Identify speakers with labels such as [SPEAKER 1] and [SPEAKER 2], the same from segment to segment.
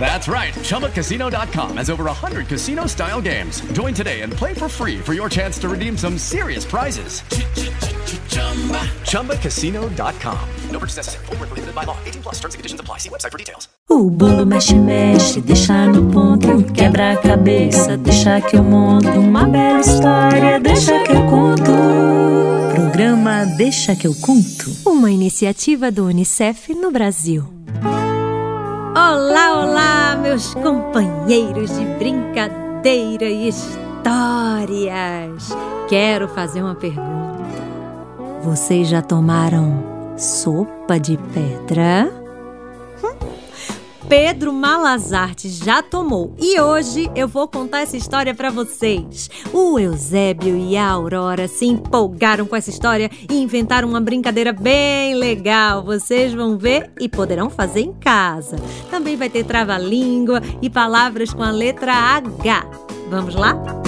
[SPEAKER 1] That's right. ChumbaCasino.com has over 100 casino style games. Join today and play for free for your chance to redeem some serious prizes. ChumbaCasino.com. No purchase necessary. Full prohibited by law. 18 plus terms and conditions apply. See website for details.
[SPEAKER 2] O bolo mexe, mexe, deixa no ponto. Quebra a cabeça, deixa que eu monto. Uma bela história, deixa que eu conto. Programa Deixa que eu conto.
[SPEAKER 3] Uma iniciativa do Unicef no Brasil.
[SPEAKER 4] Olá, olá, meus companheiros de brincadeira e histórias. Quero fazer uma pergunta. Vocês já tomaram sopa de pedra? Pedro Malazarte já tomou e hoje eu vou contar essa história para vocês. O Eusébio e a Aurora se empolgaram com essa história e inventaram uma brincadeira bem legal. Vocês vão ver e poderão fazer em casa. Também vai ter trava-língua e palavras com a letra H. Vamos lá?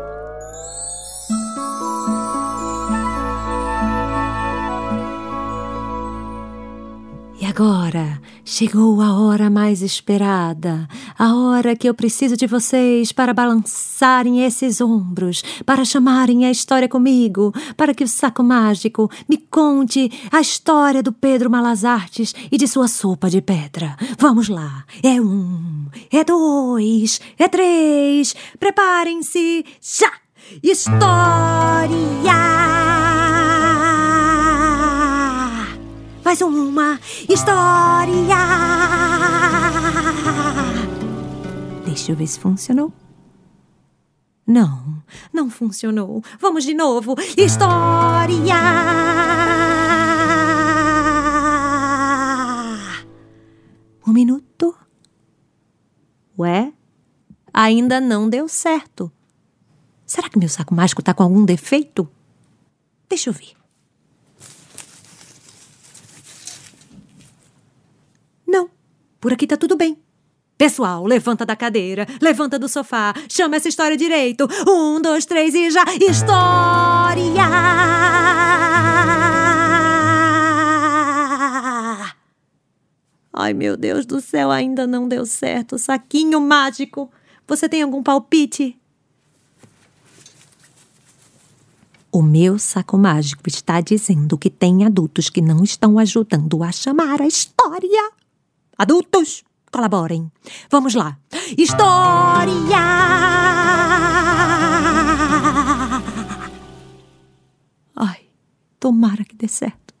[SPEAKER 4] agora chegou a hora mais esperada, a hora que eu preciso de vocês para balançarem esses ombros, para chamarem a história comigo, para que o saco mágico me conte a história do Pedro Malazartes e de sua sopa de pedra. Vamos lá! É um, é dois, é três, preparem-se já! História! Mais uma história. Deixa eu ver se funcionou. Não, não funcionou. Vamos de novo. História! Um minuto. Ué? Ainda não deu certo. Será que meu saco mágico tá com algum defeito? Deixa eu ver. Por aqui tá tudo bem. Pessoal, levanta da cadeira, levanta do sofá, chama essa história direito. Um, dois, três e já. História! Ai, meu Deus do céu, ainda não deu certo. Saquinho mágico. Você tem algum palpite? O meu saco mágico está dizendo que tem adultos que não estão ajudando a chamar a história. Adultos, colaborem. Vamos lá. História! Ai, tomara que dê certo.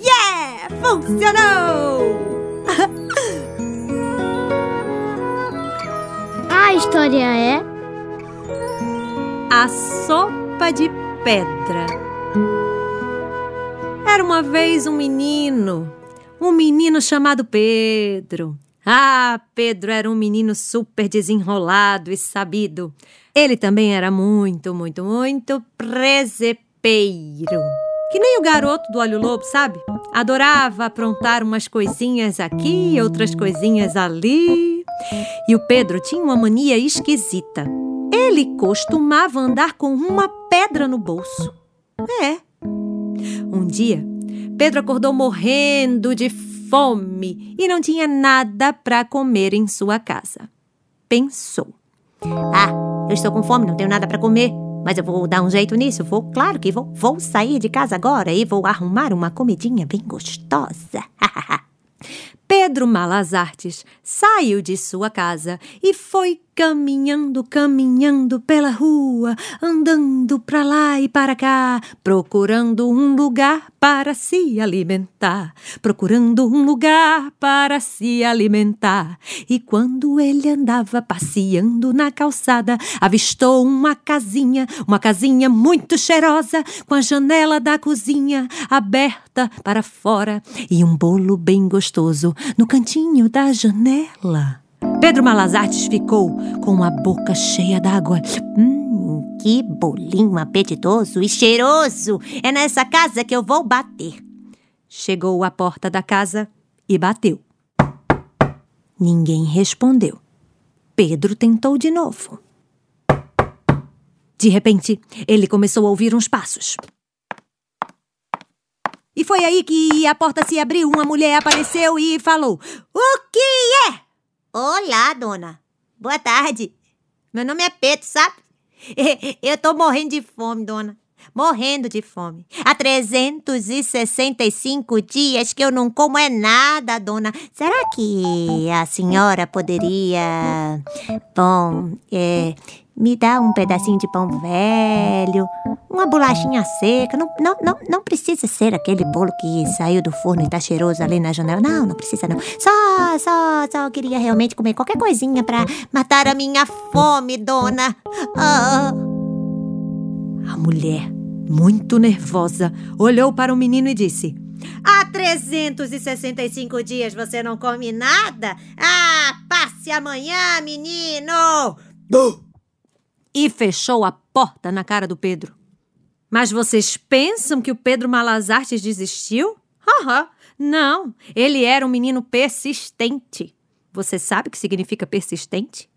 [SPEAKER 4] Yeah! Funcionou!
[SPEAKER 5] A história é.
[SPEAKER 4] A sopa de pedra. Era uma vez um menino um menino chamado Pedro. Ah, Pedro era um menino super desenrolado e sabido. Ele também era muito, muito, muito presepeiro. Que nem o garoto do olho lobo, sabe? Adorava aprontar umas coisinhas aqui, outras coisinhas ali. E o Pedro tinha uma mania esquisita. Ele costumava andar com uma pedra no bolso. É. Um dia, Pedro acordou morrendo de fome e não tinha nada para comer em sua casa. Pensou: Ah, eu estou com fome, não tenho nada para comer. Mas eu vou dar um jeito nisso, vou, claro que vou. Vou sair de casa agora e vou arrumar uma comidinha bem gostosa. Pedro Malas Artes saiu de sua casa e foi caminhando, caminhando pela rua, andando para lá e para cá, procurando um lugar para se alimentar, procurando um lugar para se alimentar. E quando ele andava passeando na calçada, avistou uma casinha, uma casinha muito cheirosa, com a janela da cozinha aberta para fora e um bolo bem gostoso no cantinho da janela. Pedro Malazartes ficou com a boca cheia d'água.
[SPEAKER 6] Hum, que bolinho apetitoso e cheiroso! É nessa casa que eu vou bater.
[SPEAKER 4] Chegou à porta da casa e bateu. Ninguém respondeu. Pedro tentou de novo. De repente, ele começou a ouvir uns passos. E foi aí que a porta se abriu, uma mulher apareceu e falou: O que é?
[SPEAKER 6] Olá, dona. Boa tarde. Meu nome é Pedro, sabe? Eu tô morrendo de fome, dona. Morrendo de fome. Há 365 dias que eu não como é nada, dona. Será que a senhora poderia. Bom, é me dá um pedacinho de pão velho, uma bolachinha seca. Não, não, não, não precisa ser aquele bolo que saiu do forno e tá cheiroso ali na janela. Não, não precisa não. Só, só, só queria realmente comer qualquer coisinha para matar a minha fome, dona. Ah.
[SPEAKER 4] A mulher, muito nervosa, olhou para o menino e disse:
[SPEAKER 6] Há 365 dias você não come nada? Ah, passe amanhã, menino!
[SPEAKER 4] E fechou a porta na cara do Pedro. Mas vocês pensam que o Pedro Malazartes desistiu? Haha, não, ele era um menino persistente. Você sabe o que significa persistente?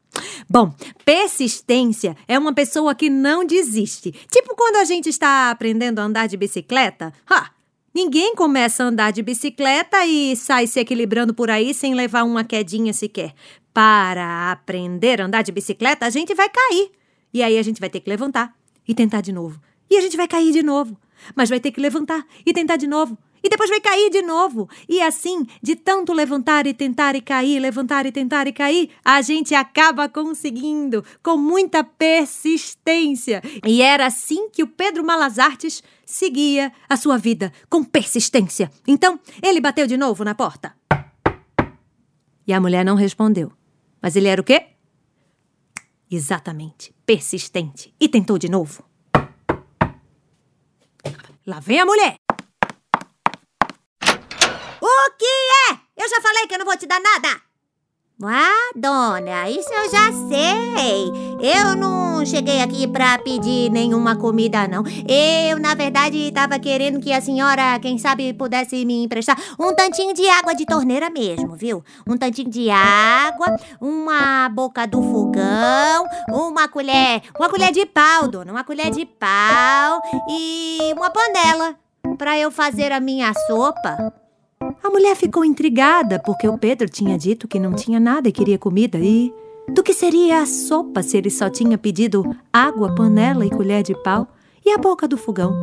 [SPEAKER 4] Bom, persistência é uma pessoa que não desiste. Tipo quando a gente está aprendendo a andar de bicicleta. Ha! Ninguém começa a andar de bicicleta e sai se equilibrando por aí sem levar uma quedinha sequer. Para aprender a andar de bicicleta, a gente vai cair. E aí a gente vai ter que levantar e tentar de novo. E a gente vai cair de novo. Mas vai ter que levantar e tentar de novo. E depois vai cair de novo. E assim, de tanto levantar e tentar e cair, levantar e tentar e cair, a gente acaba conseguindo com muita persistência. E era assim que o Pedro Malazartes seguia a sua vida, com persistência. Então, ele bateu de novo na porta. E a mulher não respondeu. Mas ele era o quê? Exatamente, persistente. E tentou de novo. Lá vem a mulher!
[SPEAKER 6] O que é? Eu já falei que eu não vou te dar nada! Ah, dona, isso eu já sei. Eu não cheguei aqui pra pedir nenhuma comida, não. Eu, na verdade, estava querendo que a senhora, quem sabe, pudesse me emprestar um tantinho de água de torneira mesmo, viu? Um tantinho de água, uma boca do fogão, uma colher, uma colher de pau, dona, uma colher de pau e uma panela para eu fazer a minha sopa.
[SPEAKER 4] A mulher ficou intrigada porque o Pedro tinha dito que não tinha nada e queria comida e. Do que seria a sopa se ele só tinha pedido água, panela e colher de pau e a boca do fogão?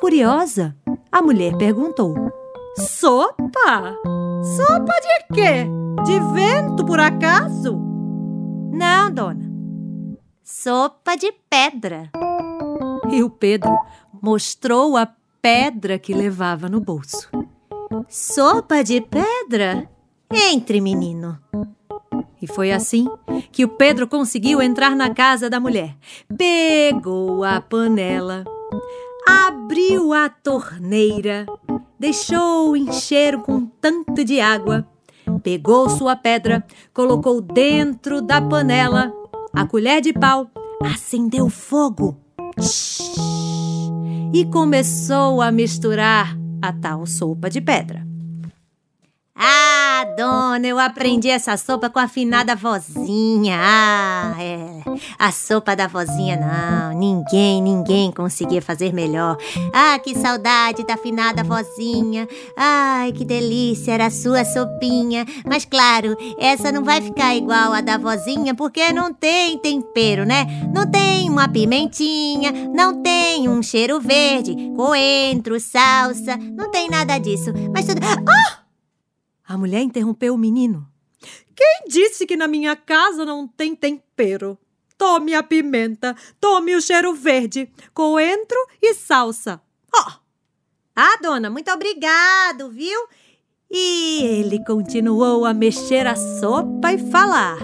[SPEAKER 4] Curiosa, a mulher perguntou: Sopa? Sopa de quê? De vento, por acaso?
[SPEAKER 6] Não, dona. Sopa de pedra.
[SPEAKER 4] E o Pedro mostrou a pedra que levava no bolso.
[SPEAKER 6] Sopa de pedra? Entre, menino.
[SPEAKER 4] E foi assim que o Pedro conseguiu entrar na casa da mulher. Pegou a panela, abriu a torneira, deixou encher com tanto de água, pegou sua pedra, colocou dentro da panela a colher de pau, acendeu fogo e começou a misturar a tal sopa de pedra.
[SPEAKER 6] Ah, dona, eu aprendi essa sopa com a afinada vozinha. Ah, é. A sopa da vozinha, não. Ninguém, ninguém conseguia fazer melhor. Ah, que saudade da afinada vozinha. Ai, que delícia era a sua sopinha. Mas claro, essa não vai ficar igual a da vozinha porque não tem tempero, né? Não tem uma pimentinha, não tem um cheiro verde, coentro, salsa, não tem nada disso. Mas tudo. Oh!
[SPEAKER 4] A mulher interrompeu o menino. Quem disse que na minha casa não tem tempero? Tome a pimenta, tome o cheiro verde, coentro e salsa. Oh. Ah, dona, muito obrigado, viu? E ele continuou a mexer a sopa e falar.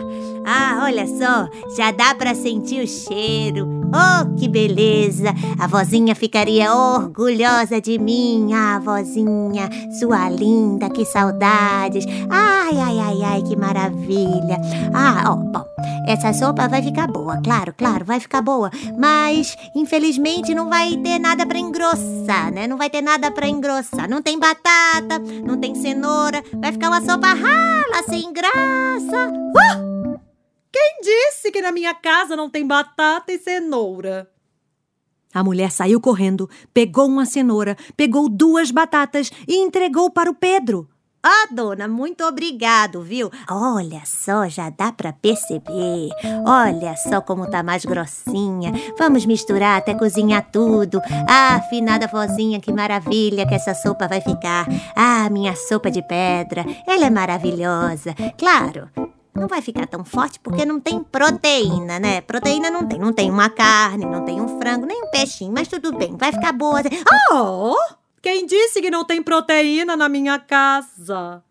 [SPEAKER 6] Ah, olha só, já dá para sentir o cheiro. Oh, que beleza! A vozinha ficaria orgulhosa de mim. Ah, vozinha, sua linda, que saudades. Ai, ai, ai, ai, que maravilha. Ah, ó, oh, bom, essa sopa vai ficar boa, claro, claro, vai ficar boa. Mas, infelizmente, não vai ter nada para engrossar, né? Não vai ter nada para engrossar. Não tem batata, não tem cenoura. Vai ficar uma sopa rala, sem graça. Uh!
[SPEAKER 4] Quem disse que na minha casa não tem batata e cenoura? A mulher saiu correndo, pegou uma cenoura, pegou duas batatas e entregou para o Pedro.
[SPEAKER 6] Ah, oh, dona, muito obrigado, viu? Olha só, já dá para perceber. Olha só como tá mais grossinha. Vamos misturar até cozinhar tudo. Ah, afinada vozinha, que maravilha que essa sopa vai ficar. Ah, minha sopa de pedra. Ela é maravilhosa. Claro, não vai ficar tão forte porque não tem proteína, né? Proteína não tem. Não tem uma carne, não tem um frango, nem um peixinho, mas tudo bem, vai ficar boa.
[SPEAKER 4] Oh! Quem disse que não tem proteína na minha casa?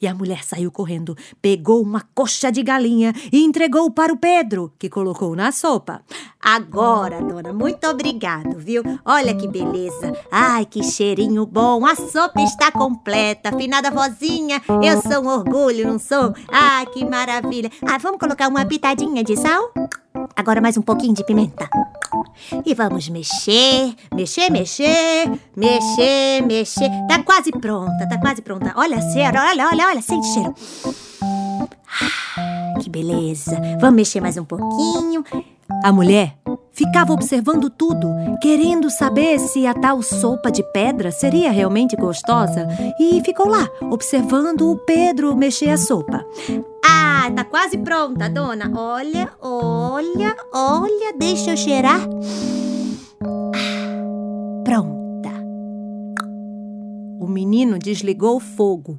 [SPEAKER 4] E a mulher saiu correndo, pegou uma coxa de galinha e entregou para o Pedro, que colocou na sopa.
[SPEAKER 6] Agora, dona, muito obrigado, viu? Olha que beleza. Ai, que cheirinho bom. A sopa está completa. Afinada vozinha, eu sou um orgulho, não sou? Ai, que maravilha. Ah, vamos colocar uma pitadinha de sal? Agora mais um pouquinho de pimenta. E vamos mexer, mexer, mexer, mexer, mexer. Tá quase pronta, tá quase pronta. Olha cera, olha, olha, olha, sente cheiro. Ah, que beleza. Vamos mexer mais um pouquinho.
[SPEAKER 4] A mulher ficava observando tudo, querendo saber se a tal sopa de pedra seria realmente gostosa, e ficou lá, observando o Pedro mexer a sopa.
[SPEAKER 6] Ah, tá quase pronta, dona. Olha, olha, olha, deixa eu cheirar. Ah, pronta.
[SPEAKER 4] O menino desligou o fogo.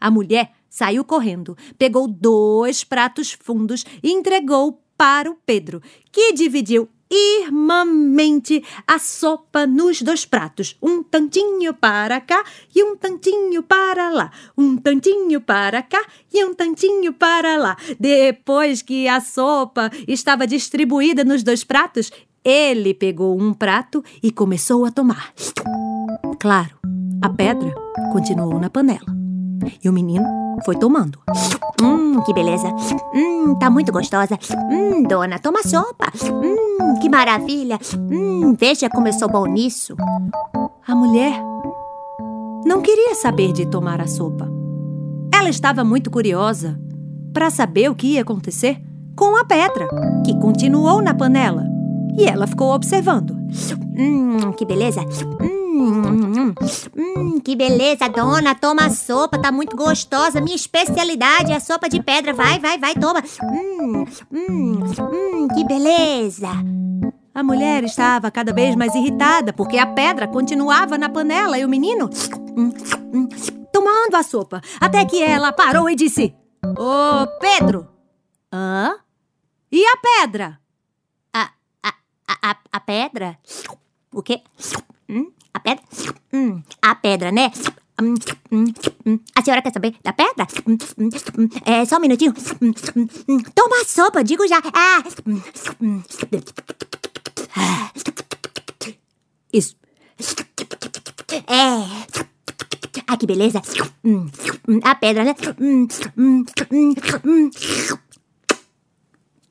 [SPEAKER 4] A mulher saiu correndo, pegou dois pratos fundos e entregou para o Pedro, que dividiu irmãmente a sopa nos dois pratos, um tantinho para cá e um tantinho para lá, um tantinho para cá e um tantinho para lá. Depois que a sopa estava distribuída nos dois pratos, ele pegou um prato e começou a tomar. Claro, a pedra continuou na panela. E o menino foi tomando.
[SPEAKER 6] Hum, que beleza. Hum, tá muito gostosa. Hum, dona, toma sopa. Hum, que maravilha. Hum, veja como eu sou bom nisso.
[SPEAKER 4] A mulher não queria saber de tomar a sopa. Ela estava muito curiosa para saber o que ia acontecer com a pedra, que continuou na panela. E ela ficou observando.
[SPEAKER 6] Hum, que beleza. Hum, Hum, hum, que beleza, dona. Toma a sopa, tá muito gostosa. Minha especialidade é a sopa de pedra. Vai, vai, vai, toma. Hum, hum, hum, que beleza.
[SPEAKER 4] A mulher estava cada vez mais irritada porque a pedra continuava na panela e o menino hum, hum, tomando a sopa. Até que ela parou e disse: Ô, Pedro!
[SPEAKER 6] Hã?
[SPEAKER 4] E a pedra?
[SPEAKER 6] A, a, a, a pedra? O quê? Hum? Pedra? Hum, a pedra, né? Hum, hum, hum. A senhora quer saber da pedra? É só um minutinho. Toma sopa, digo já. Ah.
[SPEAKER 4] Isso.
[SPEAKER 6] É. Ah, que beleza. A pedra, né?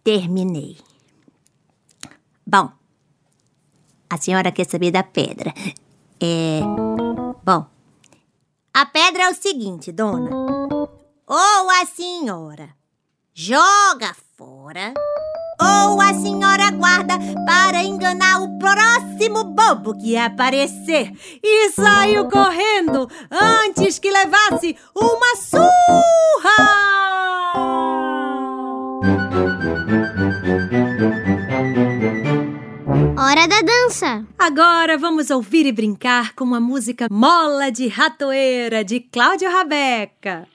[SPEAKER 6] Terminei. Bom, a senhora quer saber da pedra. É. Bom, a pedra é o seguinte, dona. Ou a senhora joga fora, ou a senhora guarda para enganar o próximo bobo que aparecer.
[SPEAKER 4] E saiu correndo antes que levasse uma surra!
[SPEAKER 5] Hora da dança!
[SPEAKER 4] Agora vamos ouvir e brincar com a música Mola de Ratoeira, de Cláudio Rabeca.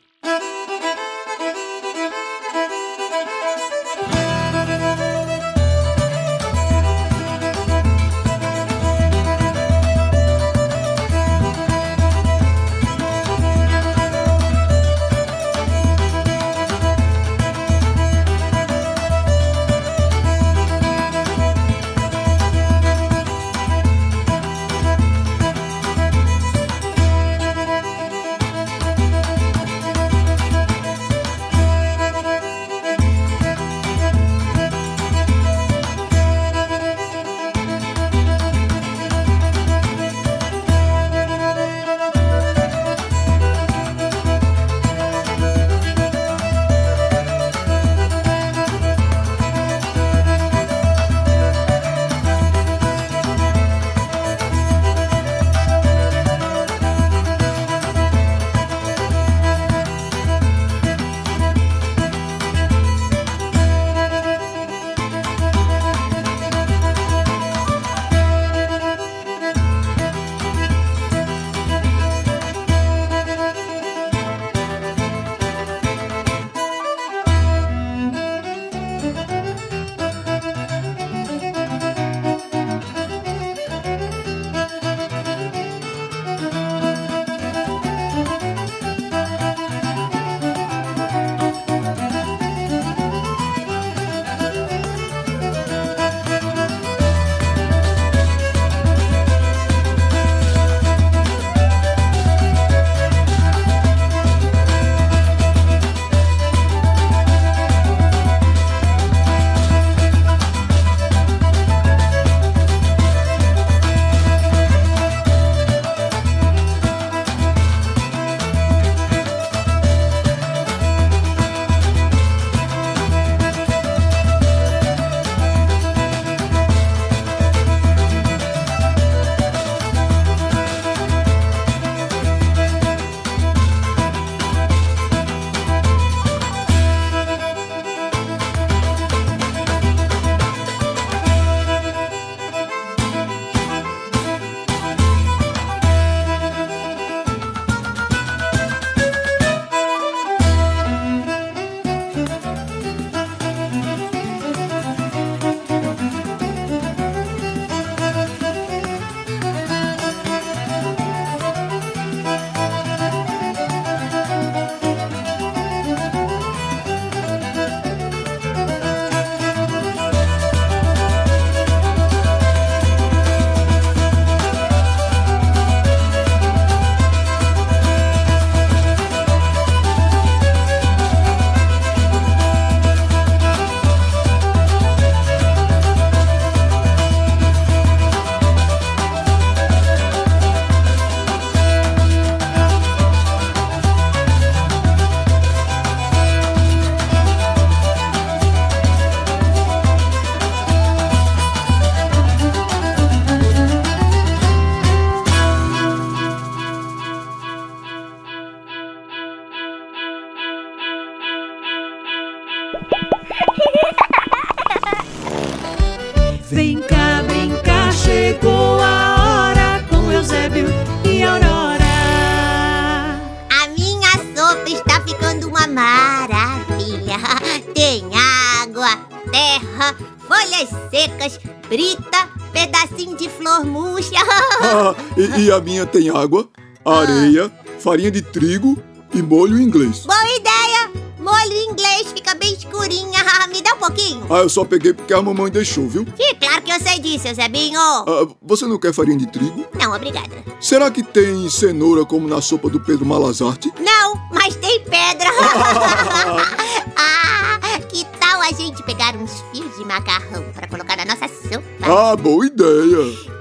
[SPEAKER 2] E,
[SPEAKER 7] e a minha tem água, areia, farinha de trigo e molho inglês.
[SPEAKER 6] Boa ideia! Molho inglês fica bem escurinha. Me dá um pouquinho.
[SPEAKER 7] Ah, eu só peguei porque a mamãe deixou, viu?
[SPEAKER 6] Claro que eu sei disso, Zebinho.
[SPEAKER 7] Ah, você não quer farinha de trigo?
[SPEAKER 6] Não, obrigada.
[SPEAKER 7] Será que tem cenoura como na sopa do Pedro Malazarte?
[SPEAKER 6] Não, mas tem pedra. ah, que tal a gente pegar uns fios de macarrão para colocar na nossa sopa?
[SPEAKER 7] Ah, boa ideia!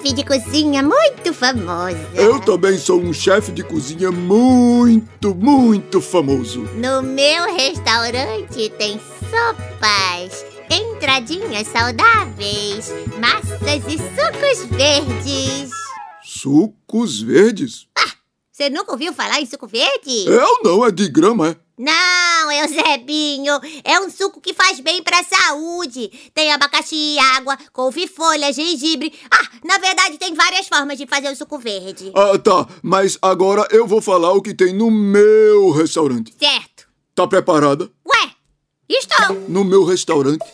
[SPEAKER 6] Chefe de cozinha muito famosa.
[SPEAKER 7] Eu também sou um chefe de cozinha muito, muito famoso.
[SPEAKER 6] No meu restaurante tem sopas, entradinhas saudáveis, massas e sucos verdes.
[SPEAKER 7] Sucos verdes?
[SPEAKER 6] Você nunca ouviu falar em suco verde?
[SPEAKER 7] Eu não, é de grama, é?
[SPEAKER 6] Não, Eusebinho, é um suco que faz bem pra saúde. Tem abacaxi, água, couve-folha, gengibre. Ah, na verdade tem várias formas de fazer o suco verde.
[SPEAKER 7] Ah, tá, mas agora eu vou falar o que tem no meu restaurante.
[SPEAKER 6] Certo.
[SPEAKER 7] Tá preparada?
[SPEAKER 6] Ué, estou.
[SPEAKER 7] No meu restaurante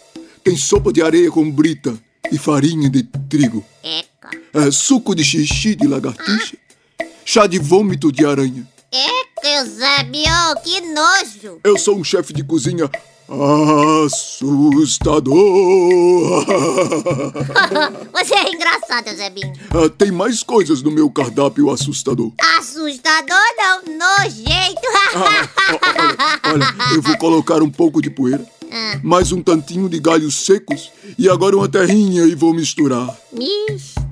[SPEAKER 7] tem sopa de areia com brita e farinha de trigo.
[SPEAKER 6] Eca.
[SPEAKER 7] É, suco de xixi de lagartixa, chá de vômito de aranha.
[SPEAKER 6] Eca, Eusebio, que nojo.
[SPEAKER 7] Eu sou um chefe de cozinha assustador.
[SPEAKER 6] Você é engraçado, Eusebinho.
[SPEAKER 7] Ah, tem mais coisas no meu cardápio assustador.
[SPEAKER 6] Assustador não, nojento.
[SPEAKER 7] Olha, olha, eu vou colocar um pouco de poeira,
[SPEAKER 6] Ah,
[SPEAKER 7] mais um tantinho de galhos secos e agora uma terrinha e vou misturar.
[SPEAKER 6] Misturar.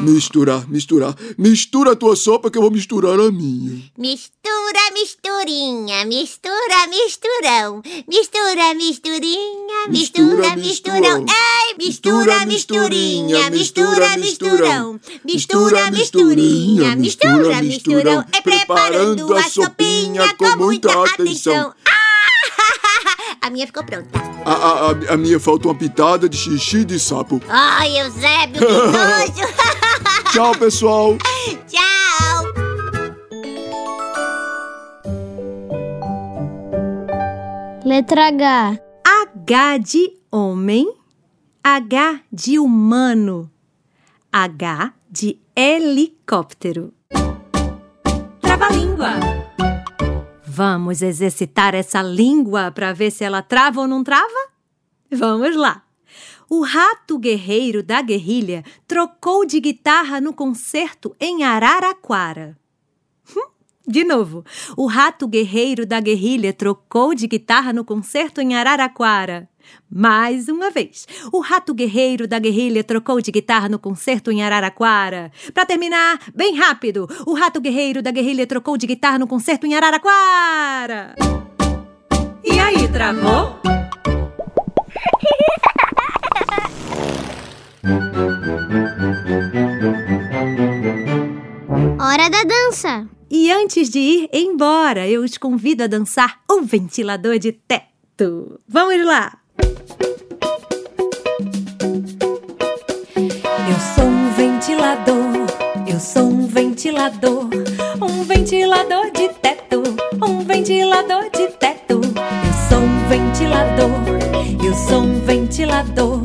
[SPEAKER 7] Misturar, misturar. Mistura a tua sopa que eu vou misturar a minha.
[SPEAKER 6] Mistura, misturinha, mistura, misturão. Mistura, misturinha, mistura,
[SPEAKER 7] Mistura,
[SPEAKER 6] misturão. Ei, mistura, misturinha, mistura, misturão. Mistura, misturinha, mistura,
[SPEAKER 7] mistura,
[SPEAKER 6] misturão. É preparando a sopinha com muita atenção. Ah! A minha ficou pronta.
[SPEAKER 7] A, a, a, a minha falta uma pitada de xixi de sapo.
[SPEAKER 6] Ai, Eusébio, que nojo.
[SPEAKER 7] Tchau, pessoal.
[SPEAKER 6] Tchau.
[SPEAKER 5] Letra H.
[SPEAKER 4] H de homem, H de humano, H de helicóptero. Vamos exercitar essa língua para ver se ela trava ou não trava? Vamos lá! O rato guerreiro da guerrilha trocou de guitarra no concerto em Araraquara. De novo, o rato guerreiro da guerrilha trocou de guitarra no concerto em Araraquara. Mais uma vez, o rato guerreiro da guerrilha trocou de guitarra no concerto em Araraquara. Para terminar, bem rápido, o rato guerreiro da guerrilha trocou de guitarra no concerto em Araraquara.
[SPEAKER 2] E aí, travou?
[SPEAKER 5] Hora da dança.
[SPEAKER 4] E antes de ir embora, eu os convido a dançar o ventilador de teto. Vamos lá!
[SPEAKER 2] Eu sou um ventilador, eu sou um ventilador, um ventilador de teto, um ventilador de teto. Eu sou um ventilador, eu sou um ventilador,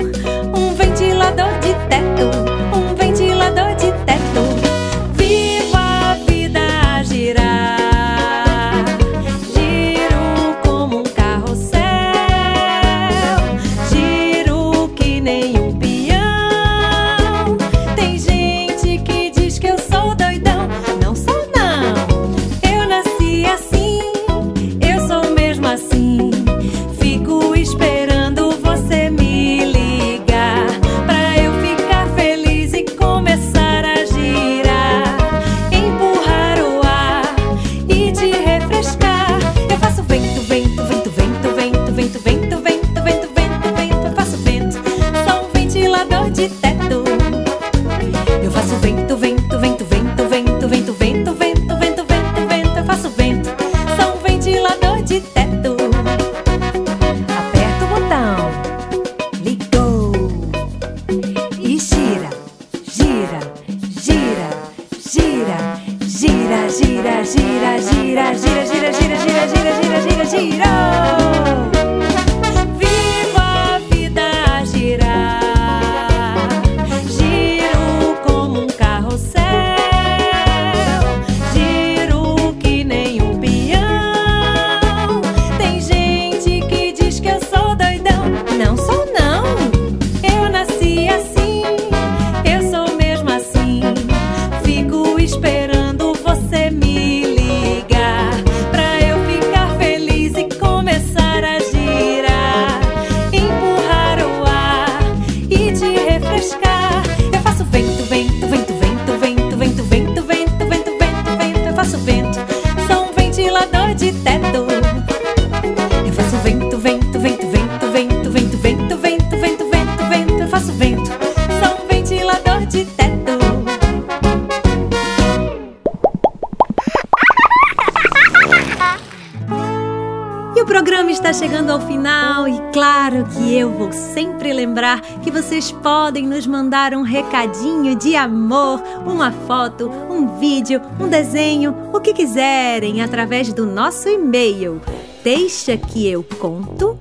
[SPEAKER 4] final e claro que eu vou sempre lembrar que vocês podem nos mandar um recadinho de amor, uma foto, um vídeo, um desenho, o que quiserem através do nosso e-mail deixa que eu conto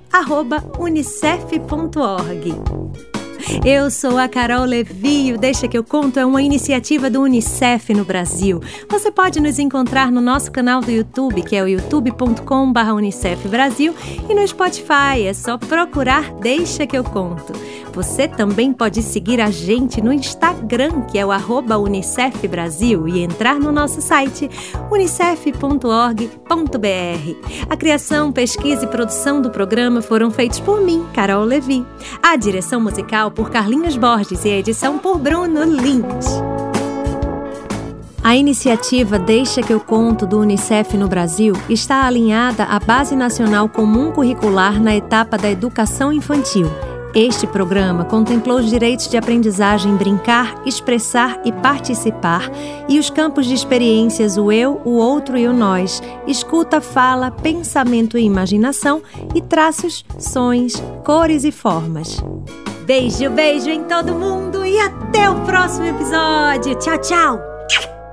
[SPEAKER 4] unicef.org. Eu sou a Carol Levi. O Deixa que eu conto é uma iniciativa do Unicef no Brasil. Você pode nos encontrar no nosso canal do YouTube, que é o youtube.com/unicef Brasil, e no Spotify. É só procurar Deixa que eu conto. Você também pode seguir a gente no Instagram, que é o Unicef Brasil, e entrar no nosso site unicef.org.br. A criação, pesquisa e produção do programa foram feitos por mim, Carol Levi. A direção musical por Carlinhos Borges e a edição por Bruno Lins. A iniciativa Deixa que eu conto do Unicef no Brasil está alinhada à Base Nacional Comum Curricular na etapa da educação infantil este programa contemplou os direitos de aprendizagem brincar, expressar e participar e os campos de experiências o eu, o outro e o nós, escuta, fala, pensamento e imaginação e traços, sons, cores e formas. Beijo, beijo em todo mundo e até o próximo episódio. Tchau, tchau!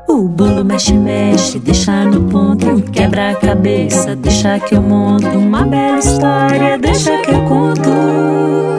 [SPEAKER 2] O bolo mexe, mexe, deixa no ponto, quebra a cabeça, deixa que eu monto uma bela história, deixa que eu conto.